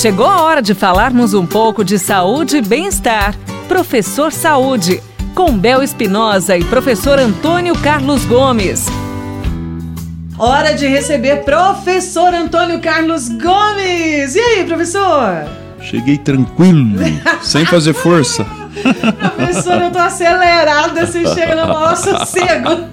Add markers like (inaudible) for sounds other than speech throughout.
Chegou a hora de falarmos um pouco de saúde e bem-estar. Professor Saúde, com Bel Espinosa e professor Antônio Carlos Gomes. Hora de receber professor Antônio Carlos Gomes. E aí, professor? Cheguei tranquilo, sem fazer força. (laughs) Professor, eu tô acelerada, assim, chega no maior (laughs) sossego.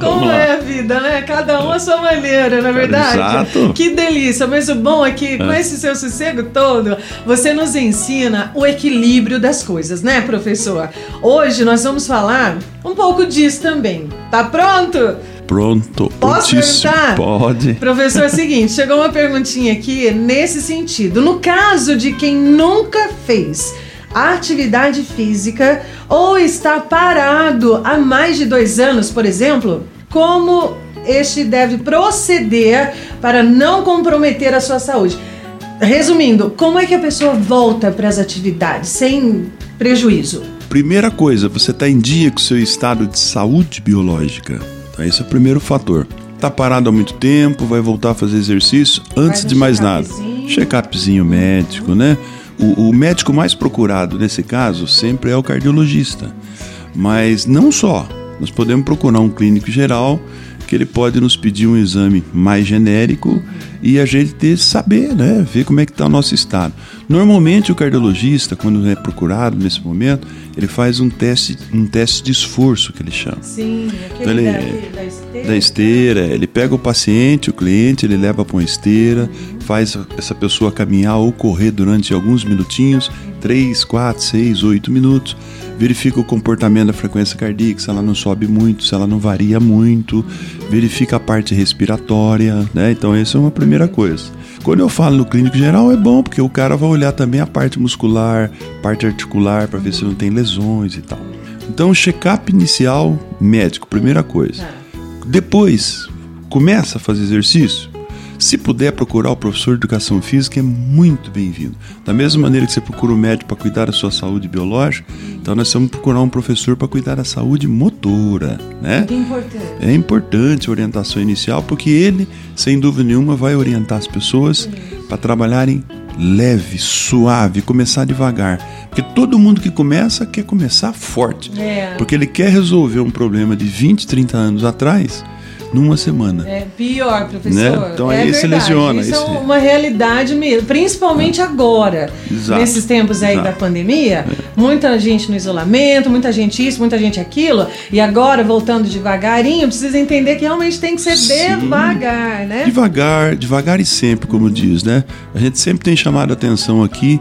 Como é vida, né? Cada um a sua maneira, na é verdade? Exato. Que delícia. Mas o bom é que, com é. esse seu sossego todo, você nos ensina o equilíbrio das coisas, né, professor? Hoje nós vamos falar um pouco disso também. Tá pronto? Pronto, Posso perguntar? Pode. Professor, é o (laughs) seguinte, chegou uma perguntinha aqui nesse sentido. No caso de quem nunca fez atividade física ou está parado há mais de dois anos, por exemplo, como este deve proceder para não comprometer a sua saúde? Resumindo, como é que a pessoa volta para as atividades sem prejuízo? Primeira coisa, você está em dia com o seu estado de saúde biológica. Então, esse é o primeiro fator. Está parado há muito tempo, vai voltar a fazer exercício antes de mais nada. Check-upzinho médico, né? O, o médico mais procurado nesse caso sempre é o cardiologista. Mas não só. Nós podemos procurar um clínico geral que ele pode nos pedir um exame mais genérico e a gente ter, saber, né, ver como é que está o nosso estado. Normalmente o cardiologista, quando é procurado nesse momento, ele faz um teste, um teste de esforço que ele chama. Sim, aquele então, ele, da, da, esteira. Da esteira, ele pega o paciente, o cliente, ele leva para uma esteira, uhum. faz essa pessoa caminhar ou correr durante alguns minutinhos, 3, 4, 6, 8 minutos verifica o comportamento da frequência cardíaca, se ela não sobe muito, se ela não varia muito, verifica a parte respiratória, né? Então, essa é uma primeira coisa. Quando eu falo no clínico geral, é bom, porque o cara vai olhar também a parte muscular, parte articular, para ver se não tem lesões e tal. Então, check-up inicial, médico, primeira coisa. Depois, começa a fazer exercício, se puder procurar o professor de educação física, é muito bem-vindo. Da mesma maneira que você procura o um médico para cuidar da sua saúde biológica, então nós vamos procurar um professor para cuidar da saúde motora, né? É importante. É importante a orientação inicial, porque ele, sem dúvida nenhuma, vai orientar as pessoas para trabalharem leve, suave, começar devagar. Porque todo mundo que começa quer começar forte. É. Porque ele quer resolver um problema de 20, 30 anos atrás numa semana. É pior, professor. Né? Então é aí verdade. se lesiona. Isso é uma realidade mesmo, principalmente é. agora. Exato. Nesses tempos aí Exato. da pandemia, é. muita gente no isolamento, muita gente isso, muita gente aquilo, e agora voltando devagarinho, precisa entender que realmente tem que ser Sim. devagar, né? Devagar, devagar e sempre, como diz, né? A gente sempre tem chamado a atenção aqui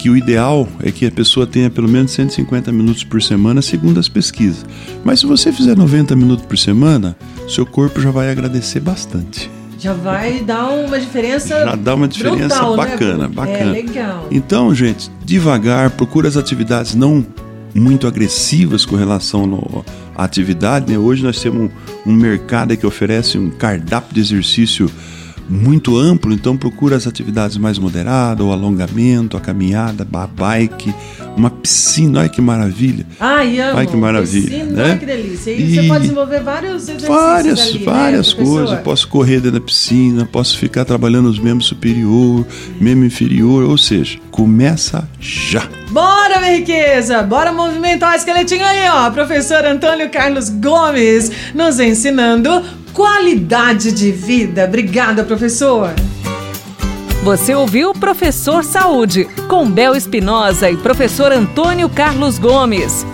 que o ideal é que a pessoa tenha pelo menos 150 minutos por semana, segundo as pesquisas. Mas se você fizer 90 minutos por semana, seu corpo já vai agradecer bastante. Já vai dar uma diferença. Já dá uma diferença brutal, bacana, né? bacana. É legal. Então, gente, devagar, procura as atividades não muito agressivas com relação no, à atividade. Né? Hoje nós temos um, um mercado que oferece um cardápio de exercício muito amplo, então procura as atividades mais moderadas, o alongamento, a caminhada, a bike, uma piscina, olha que maravilha. Ai, amo. Olha que maravilha, piscina, né? Olha que delícia. E, e, você pode desenvolver vários exercícios Várias, ali, várias né, coisas. Posso correr dentro da piscina, posso ficar trabalhando os membros superior, membro inferior, ou seja, começa já. Bora, minha riqueza! Bora movimentar o esqueletinho aí, ó. Professor Antônio Carlos Gomes nos ensinando qualidade de vida. Obrigada, professor. Você ouviu Professor Saúde, com Bel Espinosa e professor Antônio Carlos Gomes.